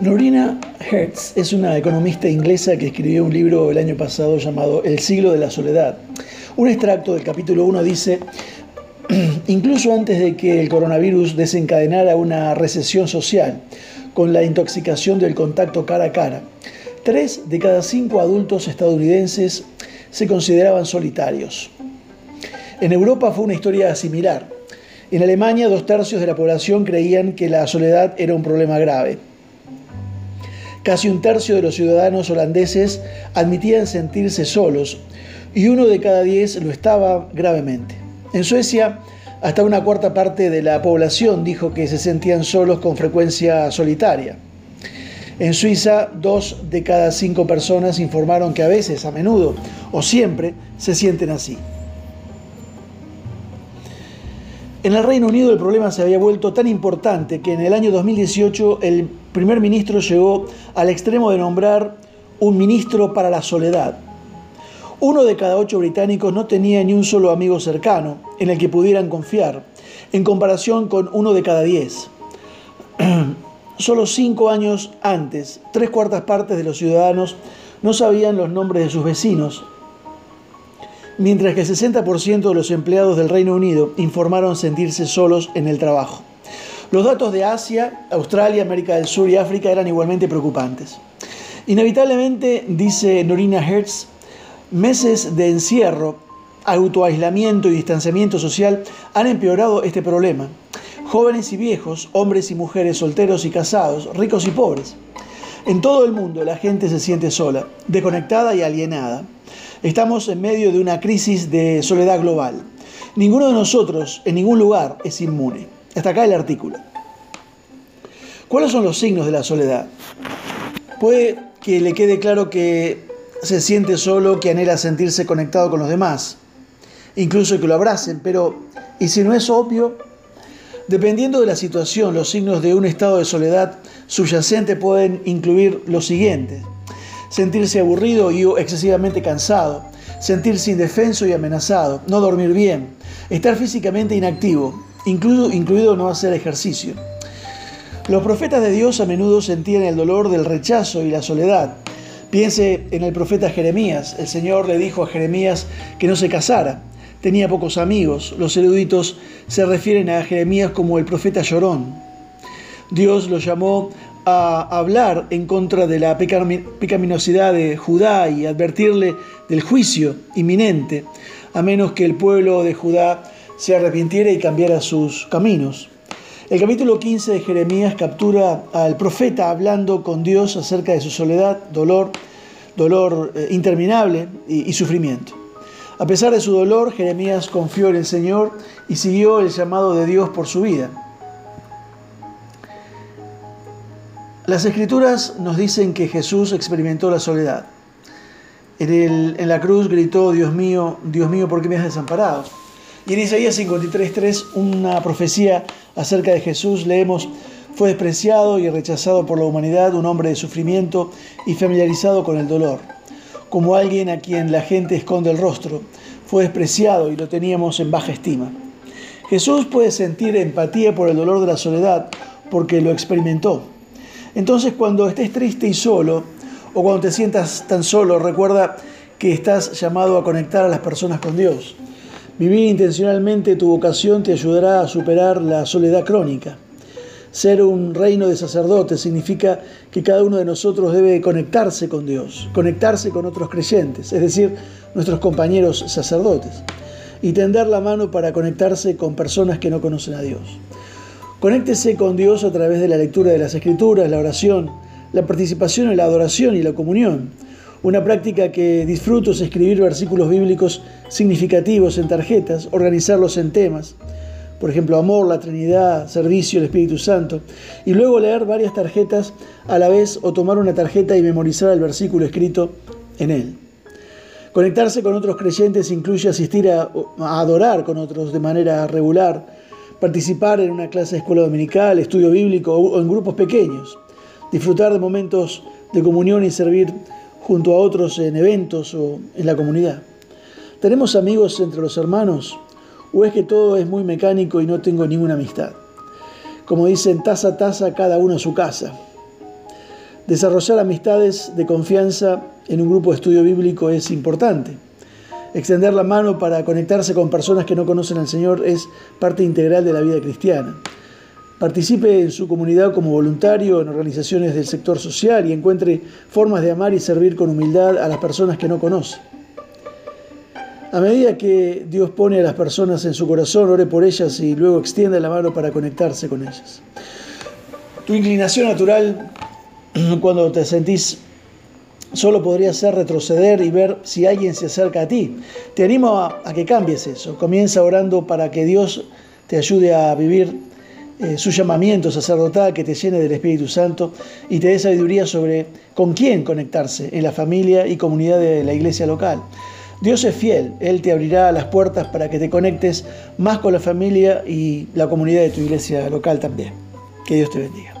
Norina Hertz es una economista inglesa que escribió un libro el año pasado llamado El siglo de la soledad. Un extracto del capítulo 1 dice, incluso antes de que el coronavirus desencadenara una recesión social con la intoxicación del contacto cara a cara, tres de cada cinco adultos estadounidenses se consideraban solitarios. En Europa fue una historia similar. En Alemania, dos tercios de la población creían que la soledad era un problema grave. Casi un tercio de los ciudadanos holandeses admitían sentirse solos y uno de cada diez lo estaba gravemente. En Suecia, hasta una cuarta parte de la población dijo que se sentían solos con frecuencia solitaria. En Suiza, dos de cada cinco personas informaron que a veces, a menudo o siempre se sienten así. En el Reino Unido el problema se había vuelto tan importante que en el año 2018 el primer ministro llegó al extremo de nombrar un ministro para la soledad. Uno de cada ocho británicos no tenía ni un solo amigo cercano en el que pudieran confiar, en comparación con uno de cada diez. Solo cinco años antes, tres cuartas partes de los ciudadanos no sabían los nombres de sus vecinos mientras que el 60% de los empleados del Reino Unido informaron sentirse solos en el trabajo. Los datos de Asia, Australia, América del Sur y África eran igualmente preocupantes. Inevitablemente, dice Norina Hertz, meses de encierro, autoaislamiento y distanciamiento social han empeorado este problema. Jóvenes y viejos, hombres y mujeres, solteros y casados, ricos y pobres. En todo el mundo la gente se siente sola, desconectada y alienada. Estamos en medio de una crisis de soledad global. Ninguno de nosotros en ningún lugar es inmune. Hasta acá el artículo. ¿Cuáles son los signos de la soledad? Puede que le quede claro que se siente solo, que anhela sentirse conectado con los demás, incluso que lo abracen, pero ¿y si no es obvio? Dependiendo de la situación, los signos de un estado de soledad subyacente pueden incluir los siguientes sentirse aburrido y excesivamente cansado, sentirse indefenso y amenazado, no dormir bien, estar físicamente inactivo, incluido, incluido no hacer ejercicio. Los profetas de Dios a menudo sentían el dolor del rechazo y la soledad. Piense en el profeta Jeremías. El Señor le dijo a Jeremías que no se casara. Tenía pocos amigos. Los eruditos se refieren a Jeremías como el profeta llorón. Dios lo llamó a hablar en contra de la pecaminosidad de Judá y advertirle del juicio inminente, a menos que el pueblo de Judá se arrepintiera y cambiara sus caminos. El capítulo 15 de Jeremías captura al profeta hablando con Dios acerca de su soledad, dolor, dolor eh, interminable y sufrimiento. A pesar de su dolor, Jeremías confió en el Señor y siguió el llamado de Dios por su vida. Las escrituras nos dicen que Jesús experimentó la soledad. En, en, la cruz gritó, Dios mío, Dios mío, ¿por qué me has desamparado? Y en Isaías 53.3, una profecía acerca de Jesús, leemos, fue despreciado y rechazado por la humanidad, un hombre de sufrimiento y familiarizado con el dolor, como alguien a quien la gente esconde el rostro. Fue despreciado y lo teníamos en baja estima. Jesús puede sentir empatía por el dolor de la soledad porque lo experimentó. Entonces cuando estés triste y solo, o cuando te sientas tan solo, recuerda que estás llamado a conectar a las personas con Dios. Vivir intencionalmente tu vocación te ayudará a superar la soledad crónica. Ser un reino de sacerdotes significa que cada uno de nosotros debe conectarse con Dios, conectarse con otros creyentes, es decir, nuestros compañeros sacerdotes, y tender la mano para conectarse con personas que no conocen a Dios. Conéctese con Dios a través de la lectura de las Escrituras, la oración, la participación en la adoración y la comunión. Una práctica que disfruto es escribir versículos bíblicos significativos en tarjetas, organizarlos en temas, por ejemplo, amor, la Trinidad, servicio, el Espíritu Santo, y luego leer varias tarjetas a la vez o tomar una tarjeta y memorizar el versículo escrito en él. Conectarse con otros creyentes incluye asistir a, adorar con otros de manera regular, participar en una clase de escuela dominical, estudio bíblico o en grupos pequeños, disfrutar de momentos de comunión y servir junto a otros en eventos o en la comunidad. ¿Tenemos amigos entre los hermanos o es que todo es muy mecánico y no tengo ninguna amistad? Como dicen, taza a taza, cada uno a su casa. Desarrollar amistades de confianza en un grupo de estudio bíblico es importante. Extender la mano para conectarse con personas que no conocen al Señor es parte integral de la vida cristiana. Participe en su comunidad como voluntario en organizaciones del sector social y encuentre formas de amar y servir con humildad a las personas que no conoce. A medida que Dios pone a las personas en su corazón, ore por ellas y luego extienda la mano para conectarse con ellas. Tu inclinación natural cuando te sentís solo podría ser retroceder y ver si alguien se acerca a ti. Te animo a, que cambies eso. Comienza orando para que Dios te ayude a vivir eh, su llamamiento sacerdotal, que te llene del Espíritu Santo y te dé sabiduría sobre con quién conectarse en la familia y comunidad de la iglesia local. Dios es fiel, Él te abrirá las puertas para que te conectes más con la familia y la comunidad de tu iglesia local también. Que Dios te bendiga.